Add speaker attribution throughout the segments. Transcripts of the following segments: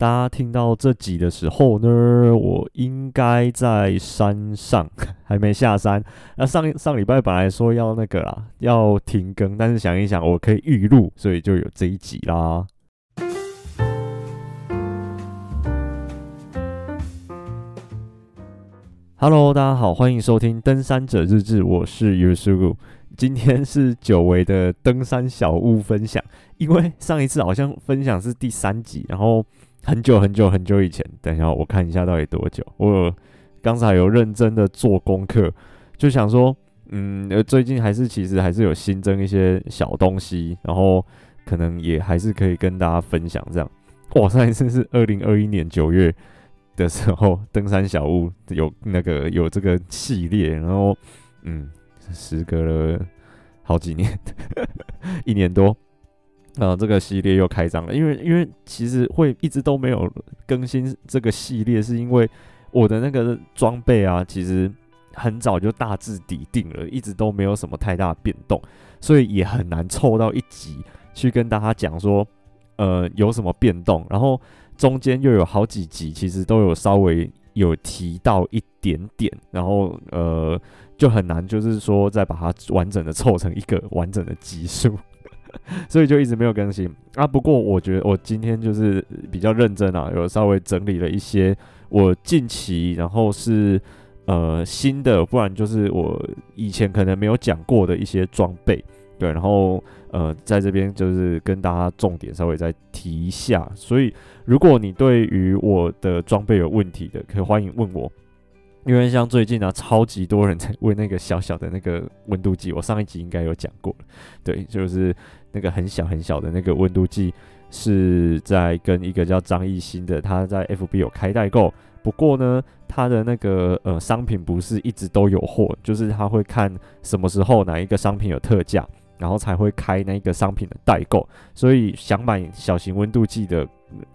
Speaker 1: 大家听到这集的时候呢，我应该在山上，还没下山。那上上礼拜本来说要那个啦，要停更，但是想一想，我可以预录，所以就有这一集啦。Hello，大家好，欢迎收听《登山者日志》，我是 y u s u g u。今天是久违的登山小物分享，因为上一次好像分享是第三集，然后很久很久很久以前。等一下我看一下到底多久。我刚才有认真的做功课，就想说，嗯，最近还是其实还是有新增一些小东西，然后可能也还是可以跟大家分享这样。哇，上一次是二零二一年九月的时候，登山小屋有那个有这个系列，然后嗯。时隔了好几年，一年多，呃，这个系列又开张了。因为，因为其实会一直都没有更新这个系列，是因为我的那个装备啊，其实很早就大致底定了，一直都没有什么太大变动，所以也很难凑到一集去跟大家讲说，呃，有什么变动。然后中间又有好几集，其实都有稍微有提到一点点，然后呃。就很难，就是说再把它完整的凑成一个完整的集数，所以就一直没有更新啊。不过我觉得我今天就是比较认真啊，有稍微整理了一些我近期，然后是呃新的，不然就是我以前可能没有讲过的一些装备，对，然后呃在这边就是跟大家重点稍微再提一下。所以如果你对于我的装备有问题的，可以欢迎问我。因为像最近啊，超级多人在 问那个小小的那个温度计，我上一集应该有讲过，对，就是那个很小很小的那个温度计，是在跟一个叫张艺兴的，他在 FB 有开代购。不过呢，他的那个呃商品不是一直都有货，就是他会看什么时候哪一个商品有特价，然后才会开那个商品的代购。所以想买小型温度计的，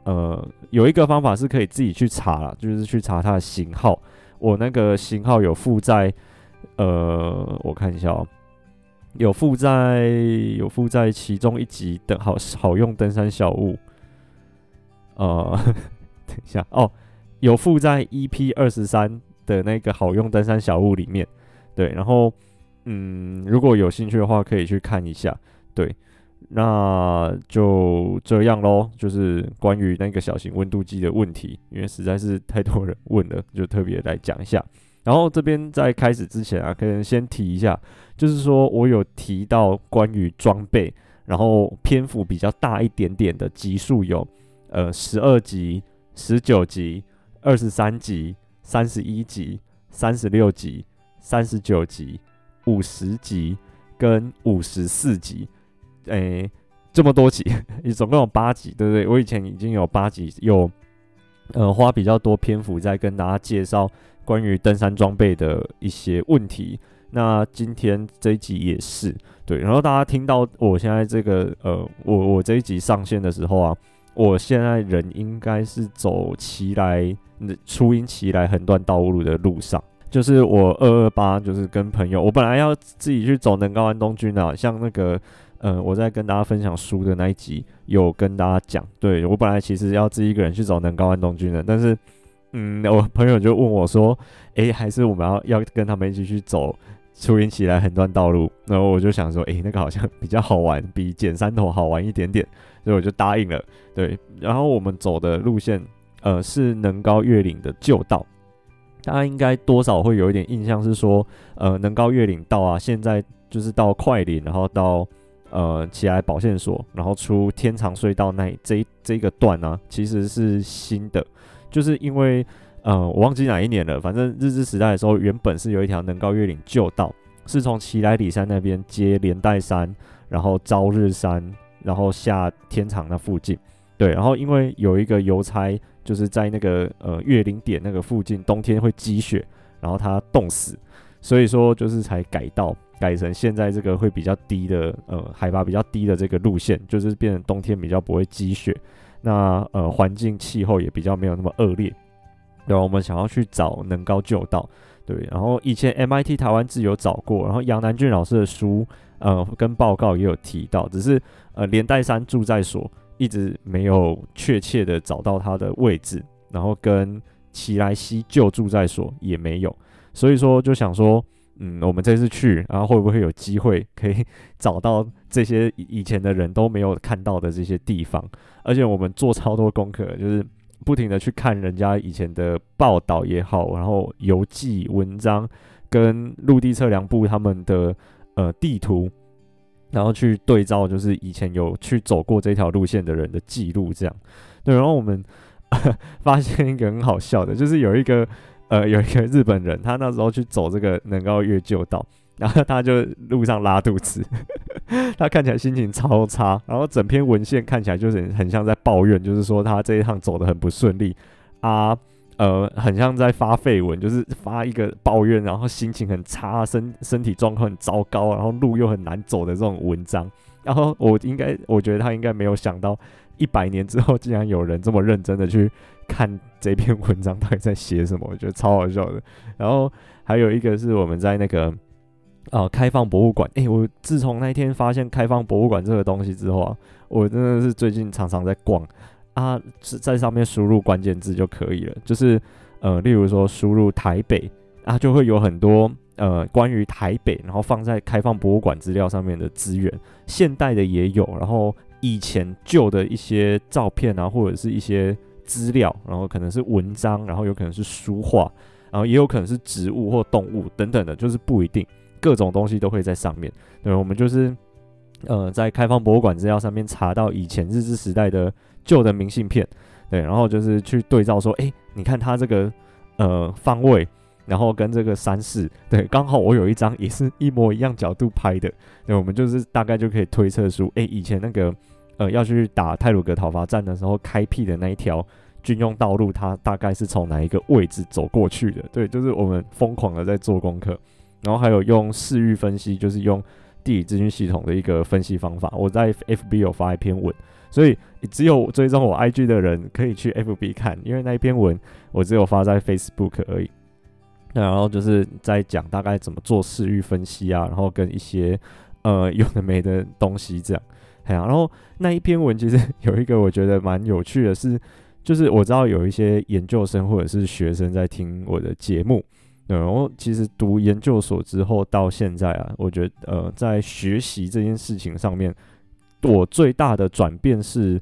Speaker 1: 呃，有一个方法是可以自己去查啦，就是去查它的型号。我那个型号有附在，呃，我看一下哦，有附在有附在其中一集的好好用登山小物，呃，等一下哦，有附在 EP 二十三的那个好用登山小物里面，对，然后嗯，如果有兴趣的话，可以去看一下，对。那就这样喽，就是关于那个小型温度计的问题，因为实在是太多人问了，就特别来讲一下。然后这边在开始之前啊，可能先提一下，就是说我有提到关于装备，然后篇幅比较大一点点的集数有，呃，十二集、十九集、二十三集、三十一集、三十六集、三十九集、五十集跟五十四集。诶、这么多集，你 总共有八集，对不对？我以前已经有八集，有呃花比较多篇幅在跟大家介绍关于登山装备的一些问题。那今天这一集也是对，然后大家听到我现在这个呃，我我这一集上线的时候啊，我现在人应该是走奇来初音奇来横断道路的路上，就是我二二八，就是跟朋友，我本来要自己去走能高安东军啊，像那个。嗯，我在跟大家分享书的那一集有跟大家讲，对，我本来其实要自己一个人去找能高安东军的，但是，嗯，我朋友就问我说，诶，还是我们要要跟他们一起去走初音起来横断道路？然后我就想说，诶，那个好像比较好玩，比捡山头好玩一点点，所以我就答应了。对，然后我们走的路线，呃，是能高越岭的旧道，大家应该多少会有一点印象，是说，呃，能高越岭道啊，现在就是到快岭，然后到。呃，奇莱保线所，然后出天长隧道那这这一个段呢、其实是新的，就是因为呃，我忘记哪一年了，反正日治时代的时候，原本是有一条能高越岭旧道，是从奇莱里山那边接连带山，然后朝日山，然后下天长那附近，对，然后因为有一个邮差就是在那个呃越岭点那个附近，冬天会积雪，然后他冻死，所以说就是才改道。改成现在这个会比较低的，呃，海拔比较低的这个路线，就是变成冬天比较不会积雪，那呃环境气候也比较没有那么恶劣。然后我们想要去找能高旧道，对，然后以前 MIT 台湾志有找过，然后杨南俊老师的书，呃，跟报告也有提到，只是呃连带山住在所一直没有确切的找到他的位置，然后跟奇莱西旧住在所也没有，所以说就想说，嗯，我们这次去，然后会不会有机会可以 找到这些以前的人都没有看到的这些地方？而且我们做超多功课，就是不停的去看人家以前的报道也好，然后游记文章跟陆地测量部他们的呃地图。然后去对照，就是以前有去走过这条路线的人的记录，这样。对，然后我们 发现一个很好笑的，就是有一个呃，有一个日本人，他那时候去走这个能高越旧道，然后他就路上拉肚子，他看起来心情超差，然后整篇文献看起来就是很像在抱怨，就是说他这一趟走得很不顺利啊。呃，很像在发废文，就是发一个抱怨，然后心情很差，身身体状况很糟糕，然后路又很难走的这种文章。然后我应该，我觉得他应该没有想到，一百年之后竟然有人这么认真的去看这篇文章到底在写什么，我觉得超好笑的。然后还有一个是我们在那个呃开放博物馆，诶，我自从那天发现开放博物馆这个东西之后啊，我真的是最近常常在逛。啊，是在上面输入关键字就可以了。就是呃，例如说输入台北啊，就会有很多呃关于台北，然后放在开放博物馆资料上面的资源，现代的也有，然后以前旧的一些照片啊，或者是一些资料，然后可能是文章，然后有可能是书画，然后也有可能是植物或动物等等的，就是不一定，各种东西都会在上面。对，我们就是呃在开放博物馆资料上面查到以前日治时代的。旧的明信片，对，然后就是去对照说，哎，你看它这个呃方位，然后跟这个山势，对，刚好我有一张也是一模一样角度拍的，对，我们就是大概就可以推测出，哎，以前那个呃要去打泰鲁格讨伐战的时候开辟的那一条军用道路，它大概是从哪一个位置走过去的？对，就是我们疯狂的在做功课，然后还有用视域分析，就是用地理资讯系统的一个分析方法，我在 FB 有发一篇文。所以只有追踪我 IG 的人可以去 FB 看，因为那一篇文我只有发在 Facebook 而已。那然后就是在讲大概怎么做视域分析啊，然后跟一些呃有的没的东西这样。哎呀，然后那一篇文其实 有一个我觉得蛮有趣的是，就是我知道有一些研究生或者是学生在听我的节目，对然后其实读研究所之后到现在啊，我觉得呃在学习这件事情上面。我最大的转变是，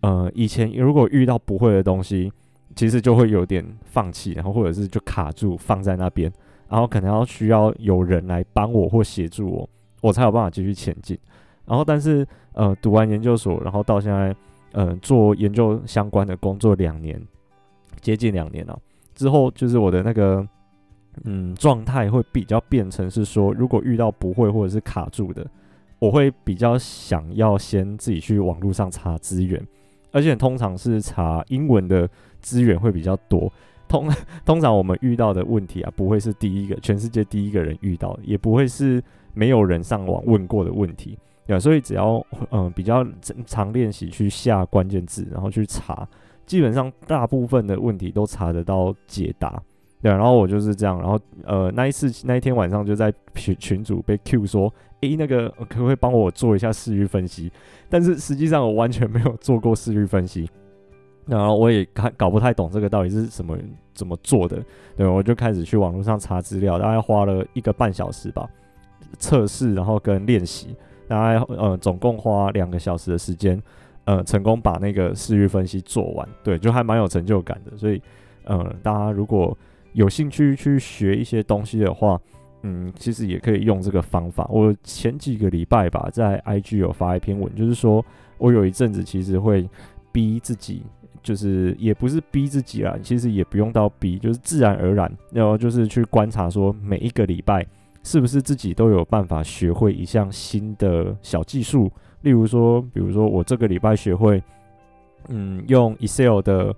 Speaker 1: 呃，以前如果遇到不会的东西，其实就会有点放弃，然后或者是就卡住放在那边，然后可能要需要有人来帮我或协助我，我才有办法继续前进。然后，但是呃，读完研究所，然后到现在，呃，做研究相关的工作两年，接近两年了之后，就是我的那个嗯状态会比较变成是说，如果遇到不会或者是卡住的。我会比较想要先自己去网络上查资源，而且通常是查英文的资源会比较多。通 通常我们遇到的问题啊，不会是第一个，全世界第一个人遇到，也不会是没有人上网问过的问题。对，所以只要嗯、比较常练习去下关键字，然后去查，基本上大部分的问题都查得到解答。对，然后我就是这样，然后呃那一次那一天晚上就在群群主被 Q 说。诶，那个可不可以帮我做一下视域分析？但是实际上我完全没有做过视域分析，然后我也看搞不太懂这个到底是什么怎么做的。对，我就开始去网络上查资料，大概花了一个半小时吧，测试然后跟练习，大概呃总共花两个小时的时间，呃成功把那个视域分析做完。对，就还蛮有成就感的。所以，呃，大家如果有兴趣去学一些东西的话，嗯，其实也可以用这个方法。我前几个礼拜吧，在 IG 有发一篇文，就是说我有一阵子其实会逼自己，就是也不是逼自己啦，其实也不用到逼，就是自然而然，然后就是去观察说每一个礼拜是不是自己都有办法学会一项新的小技术。例如说，比如说我这个礼拜学会，嗯，用 Excel 的。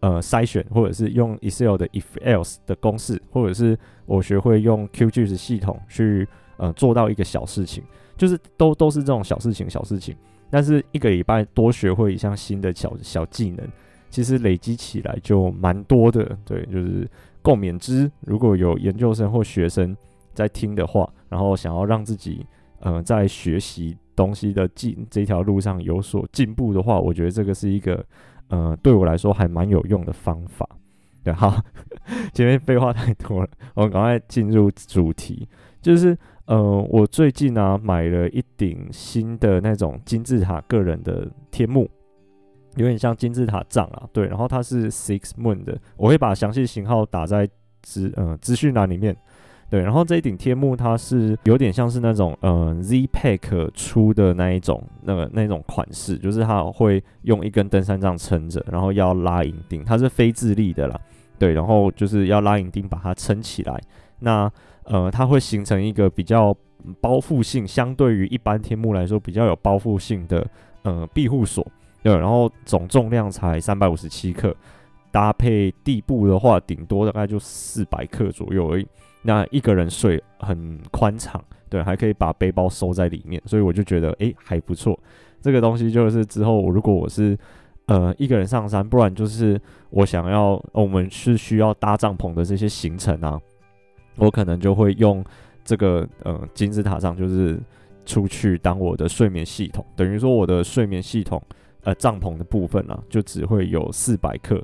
Speaker 1: 呃，筛选或者是用 Excel 的 if else 的公式，或者是我学会用 QGIS 系统去呃做到一个小事情，就是都都是这种小事情小事情。但是一个礼拜多学会一项新的小小技能，其实累积起来就蛮多的。对，就是共勉之。如果有研究生或学生在听的话，然后想要让自己呃在学习东西的进这条路上有所进步的话，我觉得这个是一个呃对我来说还蛮有用的方法。对，好，前面废话太多了，我们赶快进入主题，就是呃我最近呢、买了一顶新的那种金字塔个人的天幕。有点像金字塔杖啊，对，然后它是 Six Moon 的，我会把详细型号打在资呃资讯栏里面，对，然后这一顶天幕它是有点像是那种呃 Z Pack 出的那一种那个那种款式，就是它会用一根登山杖撑着，然后要拉银钉，它是非自立的啦，对，然后就是要拉银钉把它撑起来，那呃它会形成一个比较包覆性，相对于一般天幕来说比较有包覆性的呃庇护所。对，然后总重量才三百五十七克，搭配地布的话，顶多大概就四百克左右而已。那一个人睡很宽敞，对，还可以把背包收在里面，所以我就觉得诶还不错。这个东西就是之后如果我是呃一个人上山，不然就是我想要我们是需要搭帐篷的这些行程啊，我可能就会用这个呃金字塔上就是出去当我的睡眠系统，等于说我的睡眠系统。呃，帐篷的部分啊，就只会有四百克，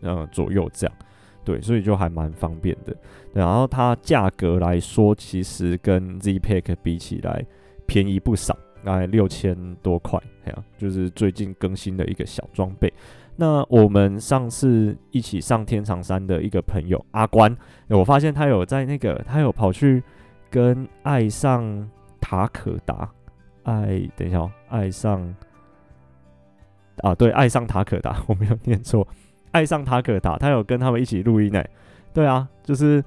Speaker 1: 呃左右这样，对，所以就还蛮方便的。然后它价格来说，其实跟 Z Pack 比起来便宜不少，大概六千多块，哎呀，就是最近更新的一个小装备。那我们上次一起上天长山的一个朋友阿关，我发现他有在那个，他有跑去跟爱上塔可达，爱，等一下哦，爱上。啊，对，爱上塔可达，我没有念错，爱上塔可达，他有跟他们一起录音呢。对啊，就是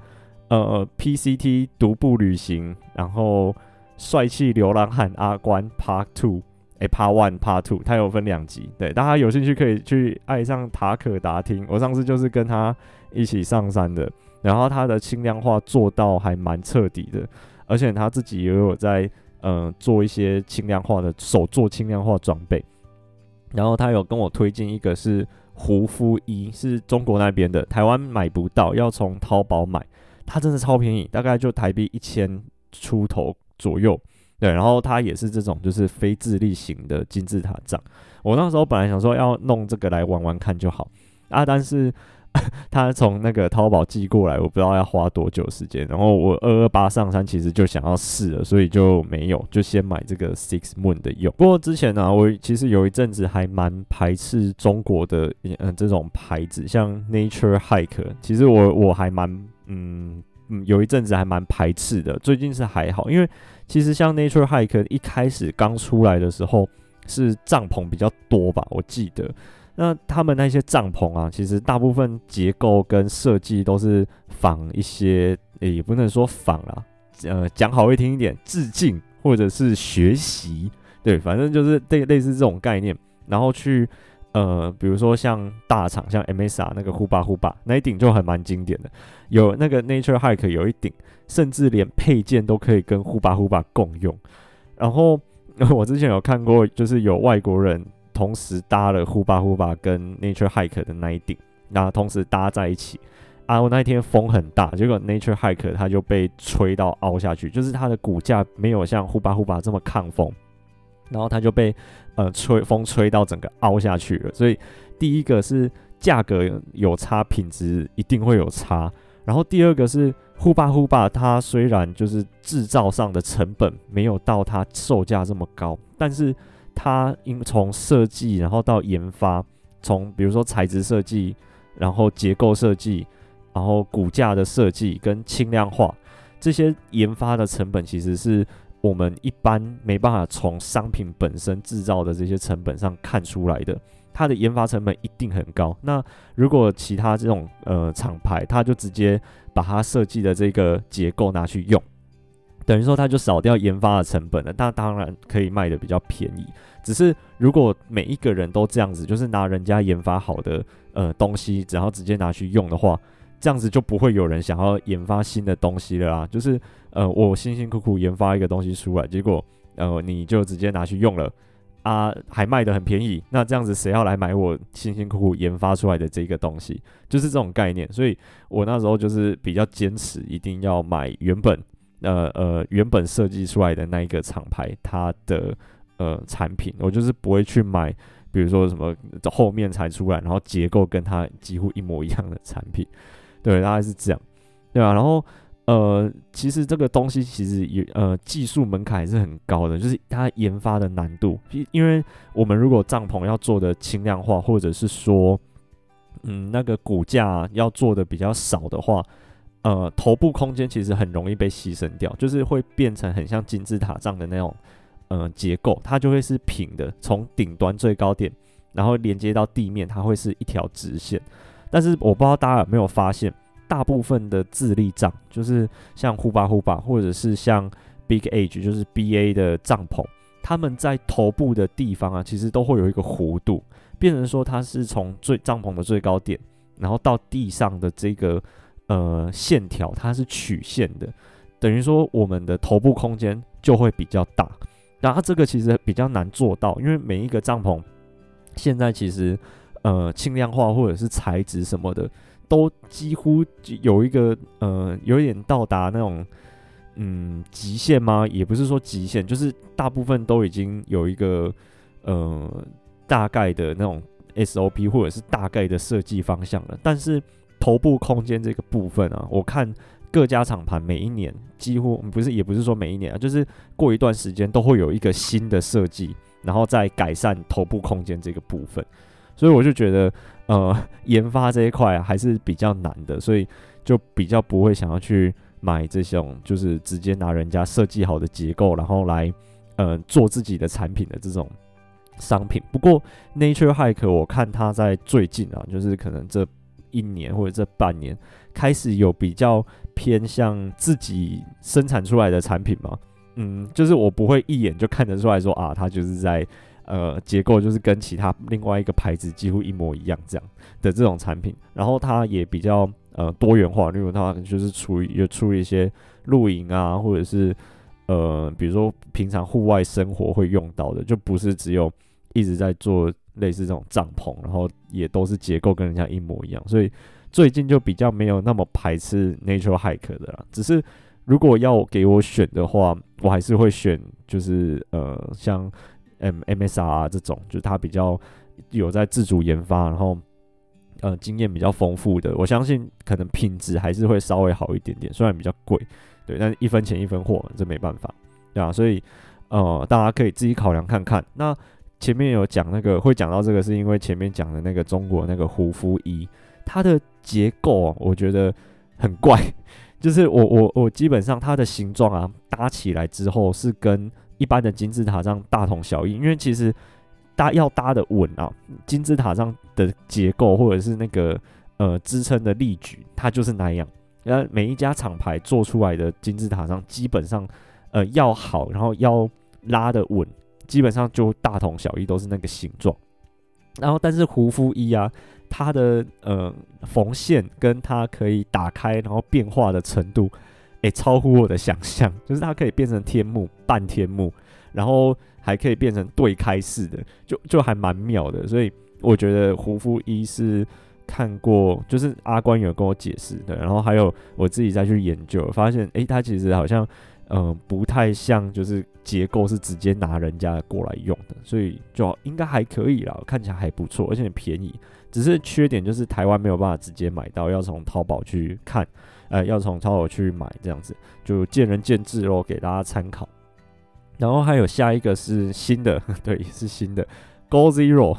Speaker 1: 呃，PCT 独步旅行，然后帅气流浪汉阿关 Part Two，哎，Part One、Part Two，他有分两集。对，大家有兴趣可以去爱上塔可达听。我上次就是跟他一起上山的，然后他的轻量化做到还蛮彻底的，而且他自己也有在呃做一些轻量化的手做轻量化装备。然后他有跟我推荐一个是胡夫衣，是中国那边的，台湾买不到，要从淘宝买。它真的超便宜，大概就台币一千出头左右。对，然后它也是这种就是非智力型的金字塔杖。我那时候本来想说要弄这个来玩玩看就好啊，但是。他从那个淘宝寄过来，我不知道要花多久时间。然后我二二八上山其实就想要试了，所以就没有，就先买这个 Six Moon 的用。不过之前呢、我其实有一阵子还蛮排斥中国的嗯这种牌子，像 Nature Hike，其实我我还蛮嗯嗯有一阵子还蛮排斥的。最近是还好，因为其实像 Nature Hike 一开始刚出来的时候是帐篷比较多吧，我记得。那他们那些帐篷啊，其实大部分结构跟设计都是仿一些，也不能说仿啦，呃，讲好会听一点，致敬或者是学习，对，反正就是类类似这种概念。然后去，呃，比如说像大厂，像 MSR 那个呼巴呼巴那一顶就还蛮经典的，有那个 Nature Hike 有一顶，甚至连配件都可以跟呼巴呼巴共用。然后 我之前有看过，就是有外国人。同时搭了呼巴呼巴跟 Nature Hike 的那一顶，那同时搭在一起啊！我那一天风很大，结果 Nature Hike 它就被吹到凹下去，就是它的骨架没有像呼巴呼巴这么抗风，然后它就被呃吹风吹到整个凹下去了。所以第一个是价格有差，品质一定会有差。然后第二个是呼巴呼巴，它虽然就是制造上的成本没有到它售价这么高，但是它因从设计，然后到研发，从比如说材质设计，然后结构设计，然后骨架的设计跟轻量化这些研发的成本，其实是我们一般没办法从商品本身制造的这些成本上看出来的。它的研发成本一定很高。那如果其他这种呃厂牌，它就直接把它设计的这个结构拿去用。等于说，它就少掉研发的成本了，那当然可以卖得比较便宜。只是如果每一个人都这样子，就是拿人家研发好的呃东西，然后直接拿去用的话，这样子就不会有人想要研发新的东西了啊。就是呃，我辛辛苦苦研发一个东西出来，结果呃你就直接拿去用了啊，还卖得很便宜，那这样子谁要来买我辛辛苦苦研发出来的这个东西？就是这种概念。所以我那时候就是比较坚持，一定要买原本。呃呃，原本设计出来的那一个厂牌，它的呃产品，我就是不会去买，比如说什么后面才出来，然后结构跟它几乎一模一样的产品，对，大概是这样，对啊，然后呃，其实这个东西其实也呃技术门槛还是很高的，就是它研发的难度，因为我们如果帐篷要做的轻量化，或者是说嗯那个骨架要做的比较少的话。呃，头部空间其实很容易被牺牲掉，就是会变成很像金字塔状的那种呃结构，它就会是平的，从顶端最高点，然后连接到地面，它会是一条直线。但是我不知道大家有没有发现，大部分的自立帐，就是像呼巴呼巴，或者是像 Big Age，就是 BA 的帐篷，他们在头部的地方啊，其实都会有一个弧度，变成说它是从最帐篷的最高点，然后到地上的这个。呃，线条它是曲线的，等于说我们的头部空间就会比较大。然后这个其实比较难做到，因为每一个帐篷现在其实呃轻量化或者是材质什么的，都几乎有一个呃有一点到达那种嗯极限吗？也不是说极限，就是大部分都已经有一个呃大概的那种 SOP 或者是大概的设计方向了，但是。头部空间这个部分啊，我看各家厂盘每一年几乎不是，也不是说每一年啊，就是过一段时间都会有一个新的设计，然后再改善头部空间这个部分。所以我就觉得，呃，研发这一块还是比较难的，所以就比较不会想要去买这种，就是直接拿人家设计好的结构，然后来呃做自己的产品的这种商品。不过 Nature Hike 我看它在最近啊，就是可能这。一年或者这半年开始有比较偏向自己生产出来的产品吗？嗯，就是我不会一眼就看得出来说啊，它就是在呃结构就是跟其他另外一个牌子几乎一模一样这样的这种产品，然后它也比较呃多元化，例如它就是出有出一些露营啊，或者是呃比如说平常户外生活会用到的，就不是只有一直在做。类似这种帐篷，然后也都是结构跟人家一模一样，所以最近就比较没有那么排斥 Nature Hike 的啦。只是如果要给我选的话，我还是会选就是呃像 M MSR 这种，就是它比较有在自主研发，然后呃经验比较丰富的。我相信可能品质还是会稍微好一点点，虽然比较贵，对，但是一分钱一分货，这没办法，对啊，所以呃大家可以自己考量看看。那前面有讲那个会讲到这个，是因为前面讲的那个中国那个胡夫一，它的结构我觉得很怪，就是我我我基本上它的形状啊搭起来之后是跟一般的金字塔这样大同小异，因为其实搭要搭的稳啊，金字塔上的结构或者是那个呃支撑的力矩，它就是那样。那每一家厂牌做出来的金字塔上基本上呃要好，然后要拉得稳。基本上就大同小异，都是那个形状。然后，但是胡夫一啊，它的呃缝线跟它可以打开然后变化的程度，诶，超乎我的想象。就是它可以变成天幕、半天幕，然后还可以变成对开式的，就就还蛮妙的。所以我觉得胡夫一是看过，就是阿关有跟我解释的，然后还有我自己再去研究，发现诶，它其实好像。嗯、不太像，就是结构是直接拿人家过来用的，所以就应该还可以啦，看起来还不错，而且很便宜。只是缺点就是台湾没有办法直接买到，要从淘宝去看，呃，要从淘宝去买这样子，就见仁见智咯，给大家参考。然后还有下一个是新的，对，是新的 Go Zero，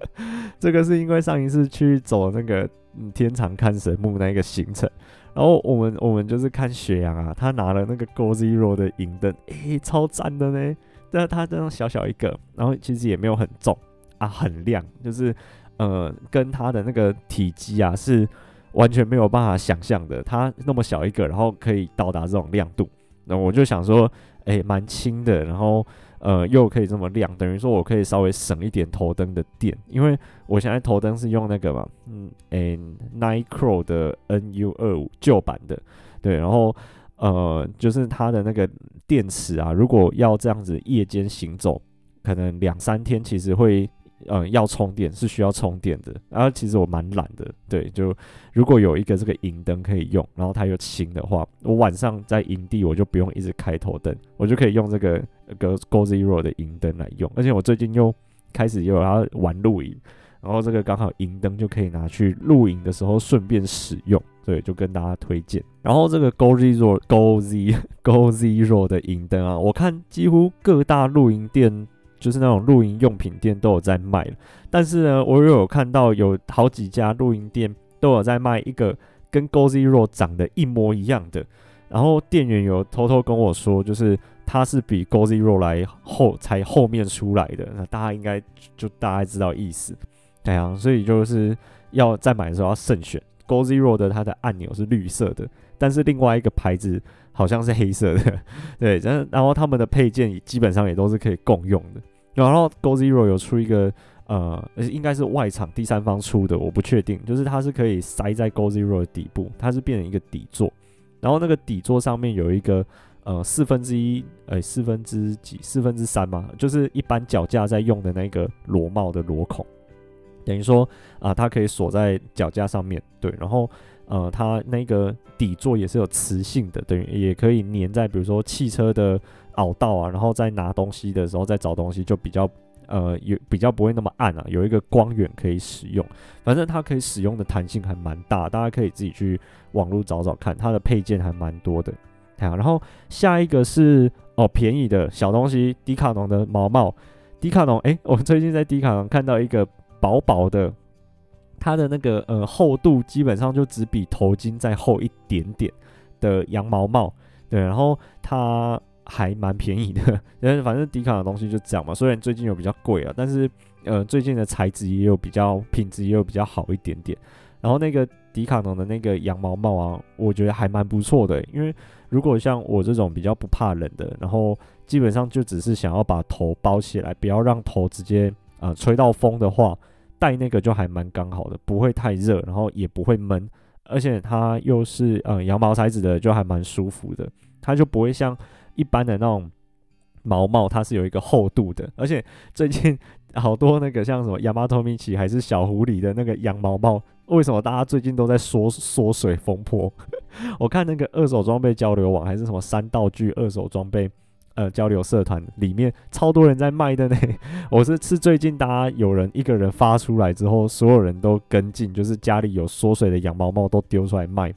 Speaker 1: 这个是因为上一次去走那个天长看神木那个行程。然后我们我们就是看雪阳啊，他拿了那个 Go Zero 的银灯，诶，超赞的呢！但是它这样小小一个，然后其实也没有很重啊，很亮，就是呃，跟它的那个体积啊是完全没有办法想象的。它那么小一个，然后可以到达这种亮度，那我就想说，诶，蛮轻的，然后。呃，又可以这么亮，等于说我可以稍微省一点头灯的电，因为我现在头灯是用那个嘛，嗯，诶，Nichro 的 NU 二五旧版的，对，然后呃，就是它的那个电池啊，如果要这样子夜间行走，可能两三天其实会嗯，要充电是需要充电的。然后其实我蛮懒的，对，就如果有一个这个银灯可以用，然后它又轻的话，我晚上在营地我就不用一直开头灯，我就可以用这个个 Go Zero 的银灯来用。而且我最近又开始又要玩露营，然后这个刚好银灯就可以拿去露营的时候顺便使用，对，就跟大家推荐。然后这个 Go Zero Go Z Go Zero 的银灯啊，我看几乎各大露营店。就是那种露营用品店都有在卖，但是呢，我又有看到有好几家露营店都有在卖一个跟 Go Zero 长得一模一样的，然后店员有偷偷跟我说，就是它是比 Go Zero 来后才后面出来的，那大家应该就大概知道意思，对啊，所以就是要在买的时候要慎选。Go Zero 的，它的按钮是绿色的，但是另外一个牌子。好像是黑色的，对，然然后他们的配件基本上也都是可以共用的。然后 Go Zero 有出一个呃，应该是外厂第三方出的，我不确定，就是它是可以塞在 Go Zero 的底部，它是变成一个底座，然后那个底座上面有一个呃四分之一，哎四分之几四分之三嘛，就是一般脚架在用的那个螺帽的螺孔，等于说啊、它可以锁在脚架上面，对，然后。呃，它那个底座也是有磁性的，等于，也可以粘在比如说汽车的凹道啊，然后在拿东西的时候再找东西就比较呃有比较不会那么暗啊，有一个光源可以使用。反正它可以使用的弹性还蛮大，大家可以自己去网络找找看，它的配件还蛮多的。好，然后下一个是哦便宜的小东西，迪卡侬的毛毛。迪卡侬，诶，我最近在迪卡侬看到一个薄薄的。它的那个呃厚度基本上就只比头巾再厚一点点的羊毛帽，对，然后它还蛮便宜的，因 为反正迪卡的东西就这样嘛。虽然最近有比较贵啊，但是呃最近的材质也有比较品质也有比较好一点点。然后那个迪卡侬的那个羊毛帽啊，我觉得还蛮不错的，因为如果像我这种比较不怕冷的，然后基本上就只是想要把头包起来，不要让头直接呃吹到风的话。戴那个就还蛮刚好的，不会太热，然后也不会闷，而且它又是呃羊毛材质的，就还蛮舒服的。它就不会像一般的那种毛帽，它是有一个厚度的。而且最近好多那个像什么亚麻托米奇还是小狐狸的那个羊毛帽，为什么大家最近都在缩缩水风波？我看那个二手装备交流网还是什么三道具二手装备。呃，交流社团里面超多人在卖的呢。我是是最近大家有人一个人发出来之后，所有人都跟进，就是家里有缩水的羊毛帽都丢出来卖，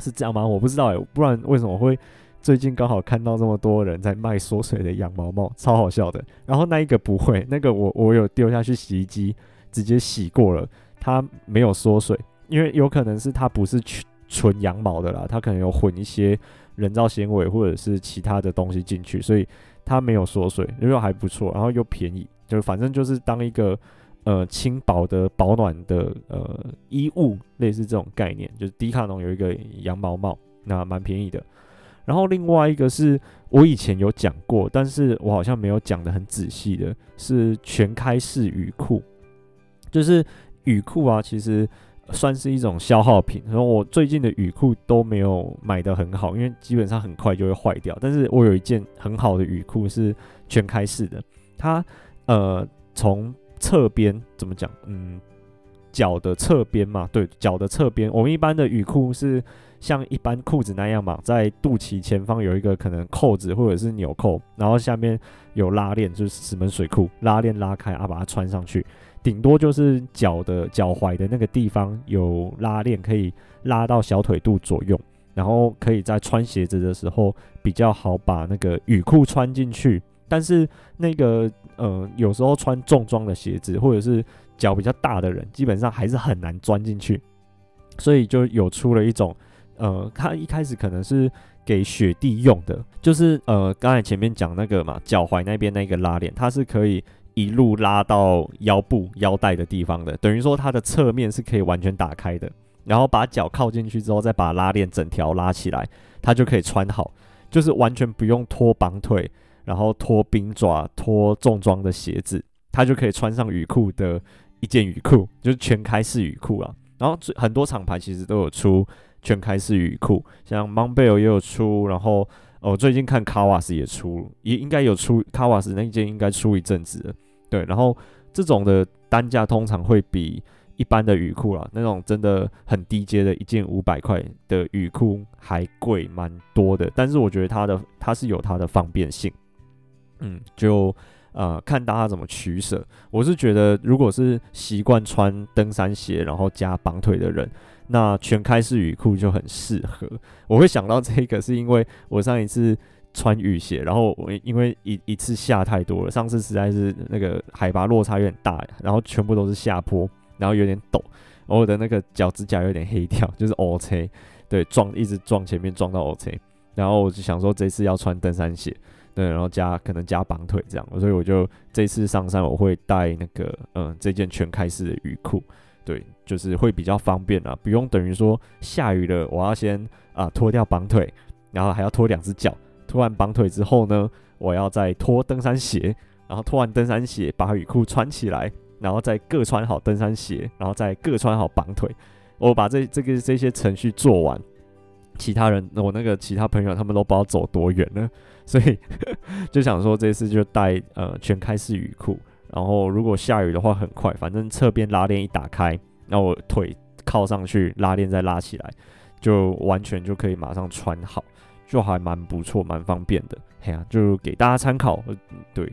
Speaker 1: 是这样吗？我不知道哎、不然为什么会最近刚好看到这么多人在卖缩水的羊毛帽，超好笑的。然后那一个不会，那个我我有丢下去洗衣机直接洗过了，它没有缩水，因为有可能是它不是纯纯羊毛的啦，它可能有混一些。人造纤维或者是其他的东西进去，所以它没有缩水，又还不错，然后又便宜，就是反正就是当一个呃轻薄的保暖的呃衣物，类似这种概念。就是迪卡侬有一个羊毛帽，那蛮便宜的。然后另外一个是我以前有讲过，但是我好像没有讲得很仔细的，是全开式雨裤，就是雨裤啊，其实。算是一种消耗品，然后我最近的雨裤都没有买得很好，因为基本上很快就会坏掉。但是我有一件很好的雨裤是全开式的，它呃从侧边怎么讲？嗯，脚的侧边嘛，对，脚的侧边。我们一般的雨裤是像一般裤子那样嘛，在肚脐前方有一个可能扣子或者是纽扣，然后下面有拉链，就是石门水裤，拉链拉开啊，把它穿上去。顶多就是脚的脚踝的那个地方有拉链，可以拉到小腿肚左右，然后可以在穿鞋子的时候比较好把那个雨裤穿进去。但是那个呃，有时候穿重装的鞋子或者是脚比较大的人，基本上还是很难钻进去。所以就有出了一种呃，它一开始可能是给雪地用的，就是呃，刚才前面讲那个嘛，脚踝那边那个拉链，它是可以。一路拉到腰部腰带的地方的，等于说它的侧面是可以完全打开的，然后把脚靠进去之后，再把拉链整条拉起来，它就可以穿好，就是完全不用脱绑腿，然后脱冰爪、脱重装的鞋子，它就可以穿上雨裤的一件雨裤，就是全开式雨裤啊。然后很多厂牌其实都有出全开式雨裤，像 Monbel 也有出，然后。哦，最近看卡瓦斯也出，也应该有出卡瓦斯那件，应该出一阵子了。对，然后这种的单价通常会比一般的雨裤啦，那种真的很低阶的，一件五百块的雨裤还贵蛮多的。但是我觉得它的它是有它的方便性，嗯，就呃看大家怎么取舍。我是觉得，如果是习惯穿登山鞋然后加绑腿的人，那全开式雨裤就很适合。我会想到这个，是因为我上一次穿雨鞋，然后我因为一一次下太多了，上次实在是那个海拔落差有点大，然后全部都是下坡。然后有点抖，我的那个脚趾甲有点黑掉，就是乌青，对，撞一直撞前面撞到乌青，然后我就想说这次要穿登山鞋，对，然后加可能加绑腿这样，所以我就这次上山我会带那个嗯这件全开式的雨裤，对，就是会比较方便啊，不用等于说下雨了我要先啊脱掉绑腿，然后还要脱两只脚，脱完绑腿之后呢，我要再脱登山鞋，然后脱完登山鞋把雨裤穿起来。然后再各穿好登山鞋，然后再各穿好绑腿。我把这这个这些程序做完，其他人我那个其他朋友他们都不知道走多远了，所以 就想说这次就带呃全开式雨裤。然后如果下雨的话很快，反正侧边拉链一打开，那我腿靠上去，拉链再拉起来，就完全就可以马上穿好，就还蛮不错，蛮方便的。嘿呀、就给大家参考。对。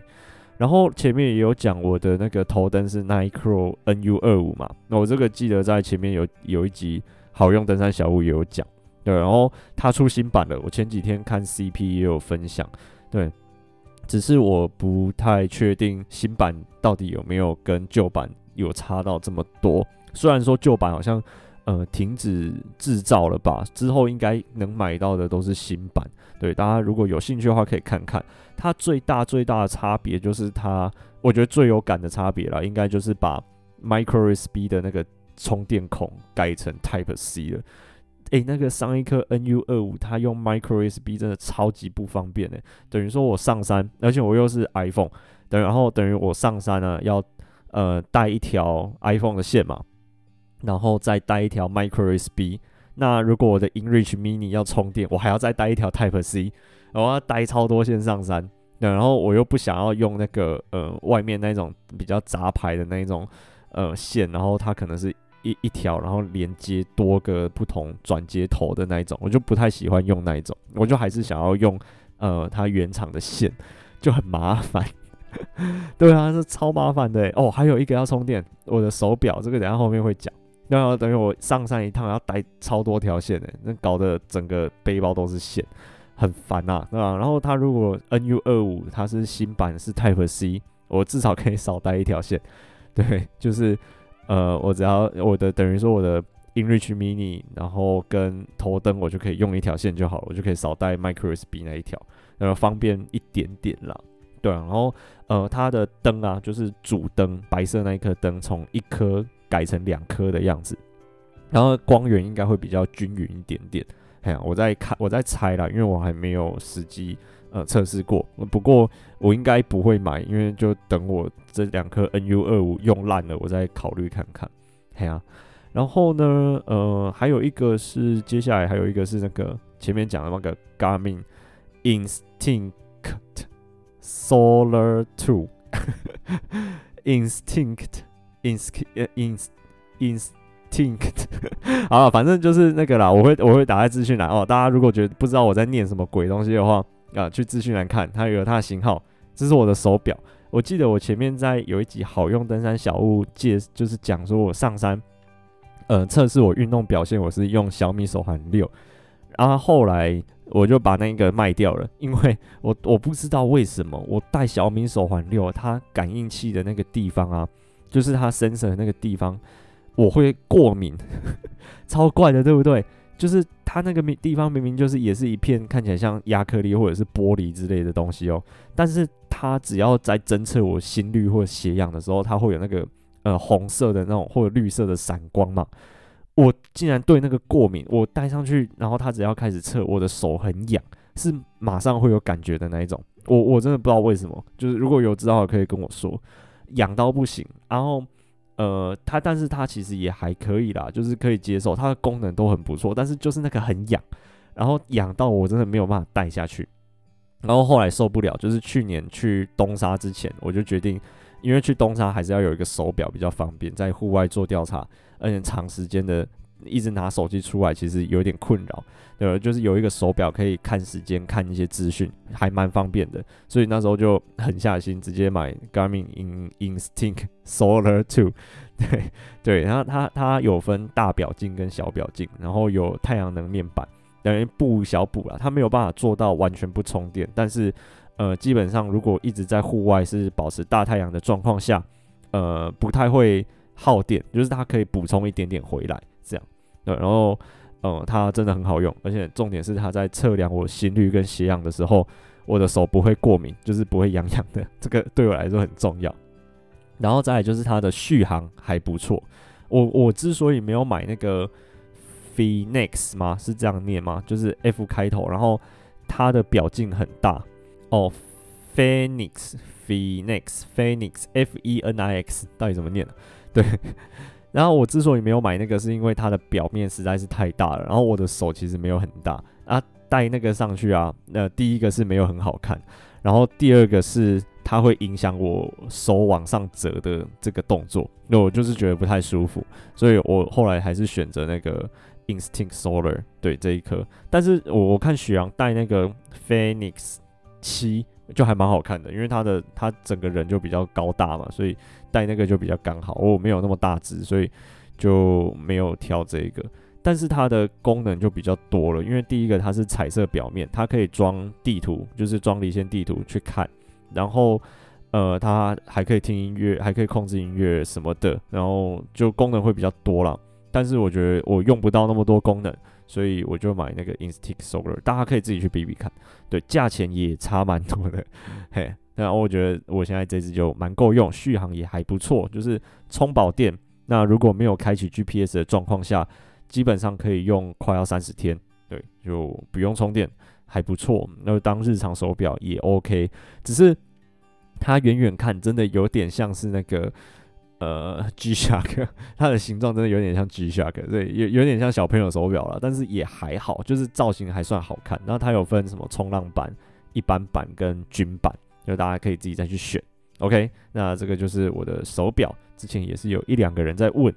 Speaker 1: 然后前面也有讲我的那个头灯是 Nycro NU 二五嘛，那我这个记得在前面有有一集好用登山小物也有讲，对，然后它出新版了，我前几天看 CP 也有分享，对，只是我不太确定新版到底有没有跟旧版有差到这么多，虽然说旧版好像。呃，停止制造了吧？之后应该能买到的都是新版。对，大家如果有兴趣的话，可以看看。它最大最大的差别就是它，我觉得最有感的差别了，应该就是把 Micro USB 的那个充电孔改成 Type C 了。诶，那个上一颗 NU 二五，它用 Micro USB 真的超级不方便诶。等于说我上山，而且我又是 iPhone，等然后等于我上山呢要呃带一条 iPhone 的线嘛。然后再带一条 Micro USB，那如果我的 InReach Mini 要充电，我还要再带一条 Type C，我要带超多线上山，然后我又不想要用那个呃外面那种比较杂牌的那种呃线，然后它可能是一一条，然后连接多个不同转接头的那一种，我就不太喜欢用那一种，我就还是想要用呃它原厂的线，就很麻烦。对啊，是超麻烦的哦。还有一个要充电，我的手表，这个等下后面会讲。然后等于我上山一趟要带超多条线的，那搞得整个背包都是线，很烦呐，对吧？然后它如果 NU 二五它是新版是 Type C，我至少可以少带一条线，对，就是呃，我只要我的等于说我的 InReach Mini，然后跟头灯我就可以用一条线就好了，我就可以少带 Micro USB 那一条，然后方便一点点啦，对，然后呃，它的灯啊，就是主灯白色那一颗灯，从一颗。改成两颗的样子，然后光源应该会比较均匀一点点。哎呀，我在看，我在猜啦，因为我还没有实际呃测试过。不过我应该不会买，因为就等我这两颗 NU 二五用烂了，我再考虑看看。哎呀，然后呢，呃，还有一个是接下来还有一个是那个前面讲的那个 Garmin Instinct Solar Two Instinct。Inst Inst Instinct，好了，反正就是那个啦。我会我会打在资讯栏哦。大家如果觉得不知道我在念什么鬼东西的话，啊，去资讯栏看，它有它的型号。这是我的手表。我记得我前面在有一集好用登山小物介，就是讲说我上山，呃，测试我运动表现，我是用小米手环六。然后后来我就把那个卖掉了，因为我我不知道为什么我戴小米手环六，它感应器的那个地方啊。就是它 sensor 的那个地方，我会过敏，超怪的，对不对？就是它那个地方明明就是也是一片看起来像亚克力或者是玻璃之类的东西哦，但是它只要在侦测我心率或者血氧的时候，它会有那个呃红色的那种或者绿色的闪光嘛。我竟然对那个过敏，我戴上去，然后它只要开始测，我的手很痒，是马上会有感觉的那一种。我我真的不知道为什么，就是如果有知道的可以跟我说。痒到不行，然后，呃，它，但是它其实也还可以啦，就是可以接受，它的功能都很不错，但是就是那个很痒，然后痒到我真的没有办法戴下去，然后后来受不了，就是去年去东沙之前，我就决定因为去东沙还是要有一个手表比较方便，在户外做调查，而且长时间的一直拿手机出来，其实有点困扰。对，就是有一个手表可以看时间、看一些资讯，还蛮方便的。所以那时候就狠下心，直接买 Garmin In Instinct Solar Two。对对，然后它它有分大表镜跟小表镜，然后有太阳能面板，等于不小补了。它没有办法做到完全不充电，但是呃，基本上如果一直在户外是保持大太阳的状况下，呃，不太会耗电，就是它可以补充一点点回来，然后。嗯，它真的很好用，而且重点是它在测量我心率跟血氧的时候，我的手不会过敏，就是不会痒痒的，这个对我来说很重要。然后再来就是它的续航还不错。我我之所以没有买那个 Phoenix 吗？是这样念吗？就是 F 开头，然后它的表径很大哦，Phoenix Phoenix Phoenix F E N I X 到底怎么念呢？对。然后我之所以没有买那个，是因为它的表面实在是太大了，然后我的手其实没有很大啊，戴那个上去啊，那第一个是没有很好看，然后第二个是它会影响我手往上折的这个动作，那我就是觉得不太舒服，所以我后来还是选择那个 Instinct Solar 对这一颗，但是我我看许阳戴那个 Phoenix 七就还蛮好看的，因为他的他整个人就比较高大嘛，所以。戴那个就比较刚好，我没有那么大只，所以就没有挑这个。但是它的功能就比较多了，因为第一个它是彩色表面，它可以装地图，就是装离线地图去看。然后呃，它还可以听音乐，还可以控制音乐什么的，然后就功能会比较多了。但是我觉得我用不到那么多功能，所以我就买那个 Instinct Solar，大家可以自己去比比看。对，价钱也差蛮多的，嘿。然后我觉得我现在这支就蛮够用，续航也还不错，就是充饱电。那如果没有开启 GPS 的状况下，基本上可以用快要三十天，对，就不用充电，还不错。那当日常手表也 OK，只是它远远看真的有点像是那个呃 G-Shock，它的形状真的有点像 G-Shock，对，有有点像小朋友手表了，但是也还好，就是造型还算好看。然后它有分什么冲浪版、一般版跟军版。就大家可以自己再去选，OK？那这个就是我的手表，之前也是有一两个人在问，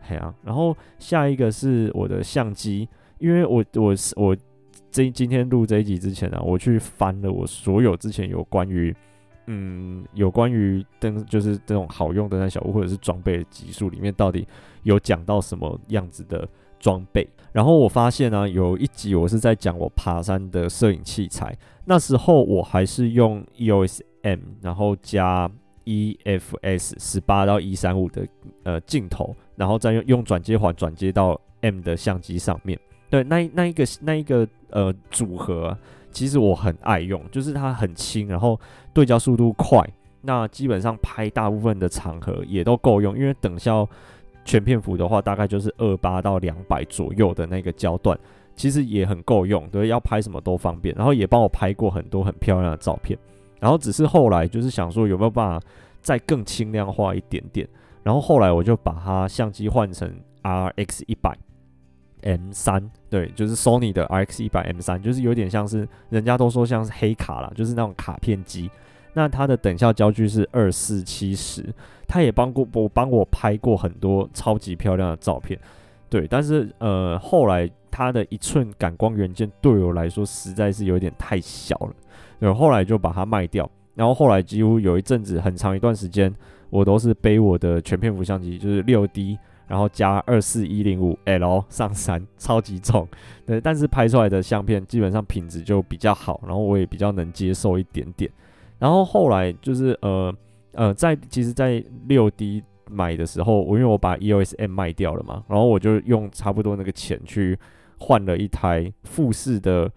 Speaker 1: 嘿啊。然后下一个是我的相机，因为我我我这今天录这一集之前呢、我去翻了我所有之前有关于嗯有关于登就是这种好用登山小物或者是装备的集数里面，到底有讲到什么样子的装备。然后我发现呢、有一集我是在讲我爬山的摄影器材。那时候我还是用 EOS M，然后加 EFS 十八到一三五的呃镜头，然后再用用转接环转接到 M 的相机上面。对，那那一个那一个呃组合，其实我很爱用，就是它很轻，然后对焦速度快，那基本上拍大部分的场合也都够用，因为等效全片幅的话，大概就是二八到两百左右的那个焦段。其实也很够用，对，要拍什么都方便，然后也帮我拍过很多很漂亮的照片，然后只是后来就是想说有没有办法再更轻量化一点点，然后后来我就把它相机换成 RX 一百 M 三，对，就是 Sony 的 RX 一百 M 三，就是有点像是人家都说像是黑卡啦，就是那种卡片机，那它的等效焦距是二四七十，它也帮过我帮我拍过很多超级漂亮的照片，对，但是呃后来。它的一寸感光元件对我来说实在是有点太小了，然后后来就把它卖掉。然后后来几乎有一阵子很长一段时间，我都是背我的全片幅相机，就是六 D，然后加二四一零五 L 上山，超级重。对，但是拍出来的相片基本上品质就比较好，然后我也比较能接受一点点。然后后来就是呃呃，在其实，在六 D 买的时候，我因为我把 EOS M 卖掉了嘛，然后我就用差不多那个钱去。换了一台富士的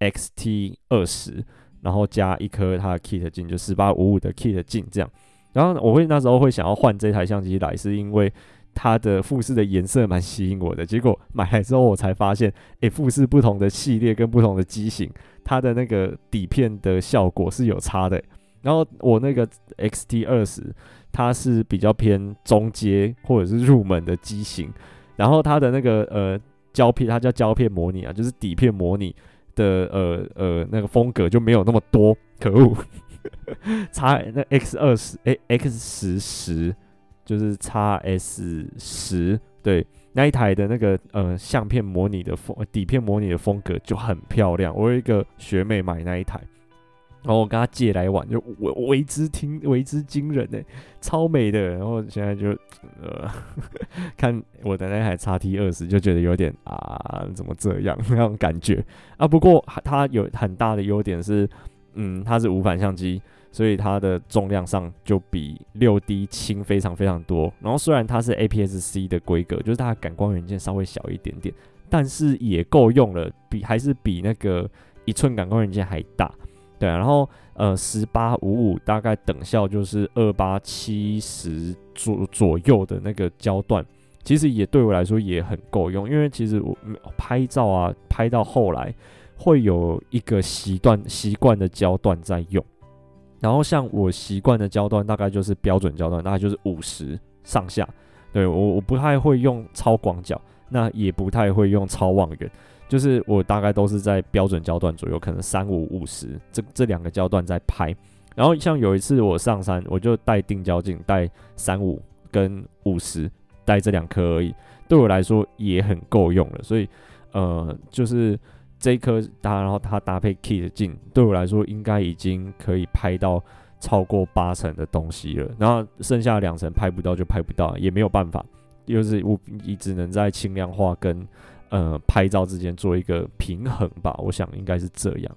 Speaker 1: XT 二十，然后加一颗它的 kit 镜，就十八五五的 kit 镜这样。然后我会那时候会想要换这台相机来，是因为它的富士的颜色蛮吸引我的。结果买来之后，我才发现，诶、欸，富士不同的系列跟不同的机型，它的那个底片的效果是有差的。然后我那个 XT 二十，它是比较偏中阶或者是入门的机型，然后它的那个呃。胶片，它叫胶片模拟啊，就是底片模拟的呃呃那个风格就没有那么多，可恶。差那 X 二十哎 X 十十就是叉 S 十对。那一台的那个呃相片模拟的风底片模拟的风格就很漂亮，我有一个学妹买那一台，然后我跟她借来玩，就为为之听为之惊人呢，超美的。然后现在就呃 看我的那台 XT 二十就觉得有点啊怎么这样那种感觉啊。不过它有很大的优点是，嗯，它是无反相机。所以它的重量上就比六 D 轻非常非常多。然后虽然它是 APS-C 的规格，就是它的感光元件稍微小一点点，但是也够用了，比还是比那个一寸感光元件还大。对，然后呃十八五五大概等效就是二八七十左左右的那个焦段，其实也对我来说也很够用。因为其实我拍照啊拍到后来会有一个习惯习惯的焦段在用。然后像我习惯的焦段大概就是标准焦段，大概就是五十上下。对，我我不太会用超广角，那也不太会用超望远，就是我大概都是在标准焦段左右，可能三五五十这这两个焦段在拍。然后像有一次我上山，我就带定焦镜，带三五跟五十，带这两颗而已，对我来说也很够用了。所以呃，就是。这一颗搭，然后它搭配 kit 镜，对我来说应该已经可以拍到超过八成的东西了。然后剩下两成拍不到就拍不到，也没有办法，就是我你只能在轻量化跟呃拍照之间做一个平衡吧。我想应该是这样。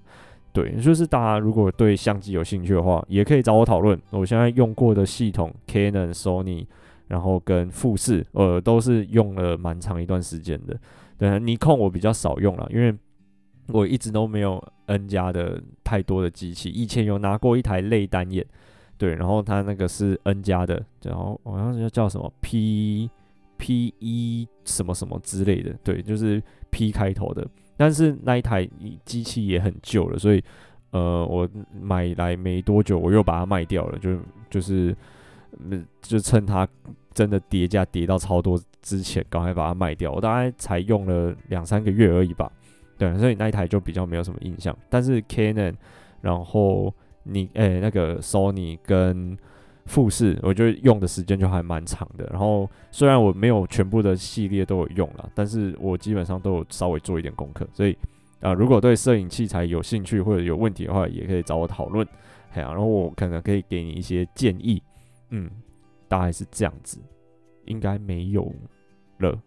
Speaker 1: 对，就是大家如果对相机有兴趣的话，也可以找我讨论。我现在用过的系统，Canon、Sony，然后跟富士，呃，都是用了蛮长一段时间的。对，尼康我比较少用了，因为。我一直都没有 N 加的太多的机器，以前有拿过一台类单眼，对，然后它那个是 N 加的，然后好像叫叫什么 P P 一什么什么之类的，对，就是 P 开头的，但是那一台机器也很旧了，所以呃，我买来没多久我又把它卖掉了，就就是就趁它真的跌价跌到超多之前，赶快把它卖掉，我大概才用了两三个月而已吧。对，所以那一台就比较没有什么印象。但是 Canon，然后你诶、那个 Sony 跟富士，我觉得用的时间就还蛮长的。然后虽然我没有全部的系列都有用了，但是我基本上都有稍微做一点功课。所以啊、如果对摄影器材有兴趣或者有问题的话，也可以找我讨论。哎呀，然后我可能可以给你一些建议。嗯，大概是这样子，应该没有了。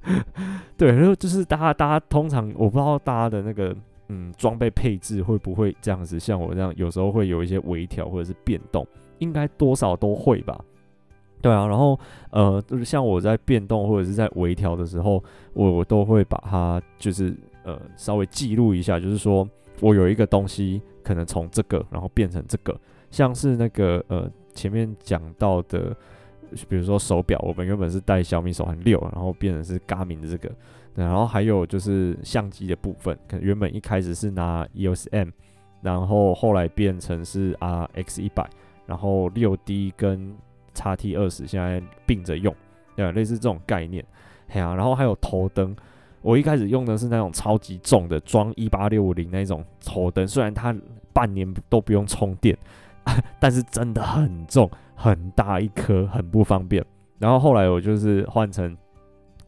Speaker 1: 对，然后就是大家，大家通常我不知道大家的那个嗯装备配置会不会这样子，像我这样有时候会有一些微调或者是变动，应该多少都会吧。对啊，然后呃，就是像我在变动或者是在微调的时候，我我都会把它就是呃稍微记录一下，就是说我有一个东西可能从这个然后变成这个，像是那个呃前面讲到的。比如说手表，我们原本是戴小米手环六，然后变成是 Garmin 的这个，然后还有就是相机的部分，可能原本一开始是拿 EOS M，然后后来变成是 RX 一百，然后六 D 跟 XT 二十现在并着用，对，类似这种概念，嘿啊，然后还有头灯，我一开始用的是那种超级重的，装一八六五零那种头灯，虽然它半年都不用充电。但是真的很重，很大一颗，很不方便。然后后来我就是换成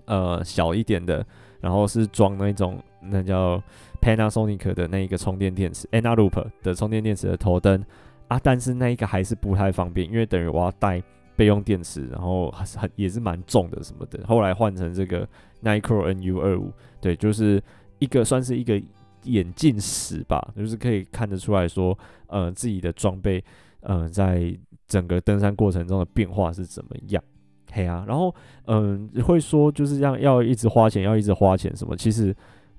Speaker 1: 呃小一点的，然后是装那种那叫 Panasonic 的那一个充电电池，Enaloop 的充电电池的头灯啊。但是那一个还是不太方便，因为等于我要带备用电池，然后很也是蛮重的什么的。后来换成这个 Nikkor NU 二五，对，就是一个算是一个。眼镜史吧，就是可以看得出来说，呃，自己的装备，呃，在整个登山过程中的变化是怎么样，嘿啊，然后，嗯、会说就是这样要一直花钱，要一直花钱什么？其实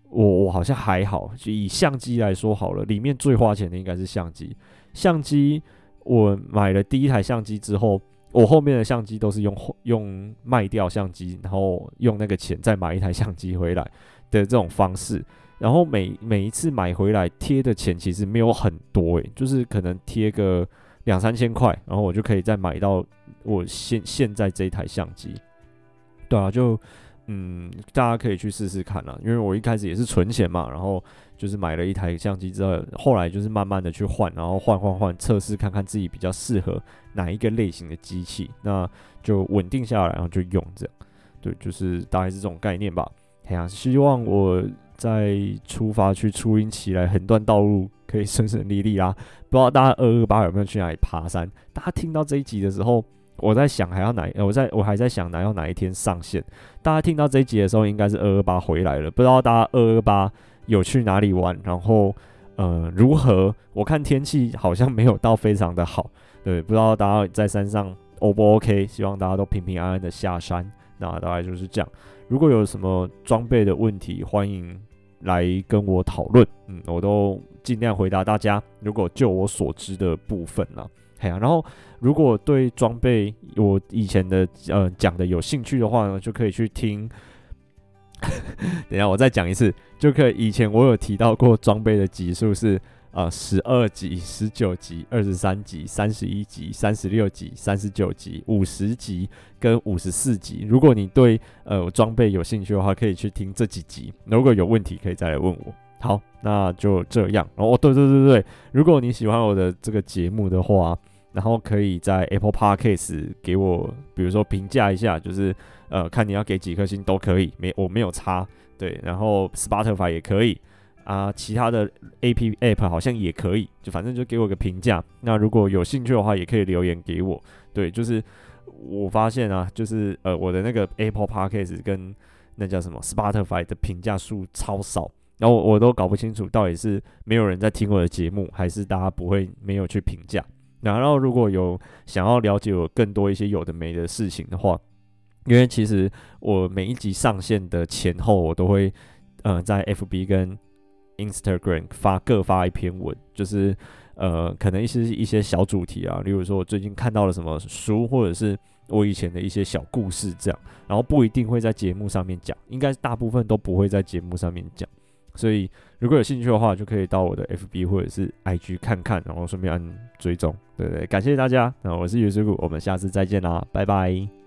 Speaker 1: 我我好像还好，就以相机来说好了，里面最花钱的应该是相机。相机我买了第一台相机之后，我后面的相机都是用用卖掉相机，然后用那个钱再买一台相机回来的这种方式。然后每每一次买回来贴的钱其实没有很多诶，就是可能贴个两三千块，然后我就可以再买到我现现在这一台相机。对啊，就嗯，大家可以去试试看啦。因为我一开始也是存钱嘛，然后就是买了一台相机之后，后来就是慢慢的去换，然后换换换，测试看看自己比较适合哪一个类型的机器，那就稳定下来，然后就用这样。对，就是大概是这种概念吧。哎呀，希望我在出发去初音起来横断道路可以顺顺利利啦。不知道大家二二八有没有去哪里爬山？大家听到这一集的时候。我在想还要哪？我在我还在想哪要哪一天上线。大家听到这一集的时候，应该是二二八回来了。不知道大家二二八有去哪里玩？然后呃如何？我看天气好像没有到非常的好。对，不知道大家在山上 O 不 OK？希望大家都平平安安的下山。那大概就是这样。如果有什么装备的问题，欢迎来跟我讨论。嗯，我都尽量回答大家。如果就我所知的部分呢。嘿啊，然后如果对装备我以前的呃讲的有兴趣的话呢，就可以去听。等一下，我再讲一次，就可以。以前我有提到过装备的级数是呃十二级、十九级、二十三级、三十一级、三十六级、三十九级、五十级跟五十四级。如果你对呃装备有兴趣的话，可以去听这几集。如果有问题，可以再来问我。好，那就这样。哦，对对对对，如果你喜欢我的这个节目的话，然后可以在 Apple Podcast 给我，比如说评价一下，就是呃，看你要给几颗星都可以，没我没有差，对。然后 Spotify 也可以啊，其他的 App App 好像也可以，就反正就给我个评价。那如果有兴趣的话，也可以留言给我。对，就是我发现啊，就是呃，我的那个 Apple Podcast 跟那叫什么 Spotify 的评价数超少，然后我都搞不清楚到底是没有人在听我的节目，还是大家不会没有去评价。然后，如果有想要了解我更多一些有的没的事情的话，因为其实我每一集上线的前后，我都会呃在 FB 跟 Instagram 发各发一篇文，就是呃可能一些一些小主题啊，例如说我最近看到了什么书，或者是我以前的一些小故事这样，然后不一定会在节目上面讲，应该大部分都不会在节目上面讲。所以，如果有兴趣的话，就可以到我的 FB 或者是 IG 看看，然后顺便按追踪。对对，感谢大家。那我是尤师傅，我们下次再见啦，拜拜。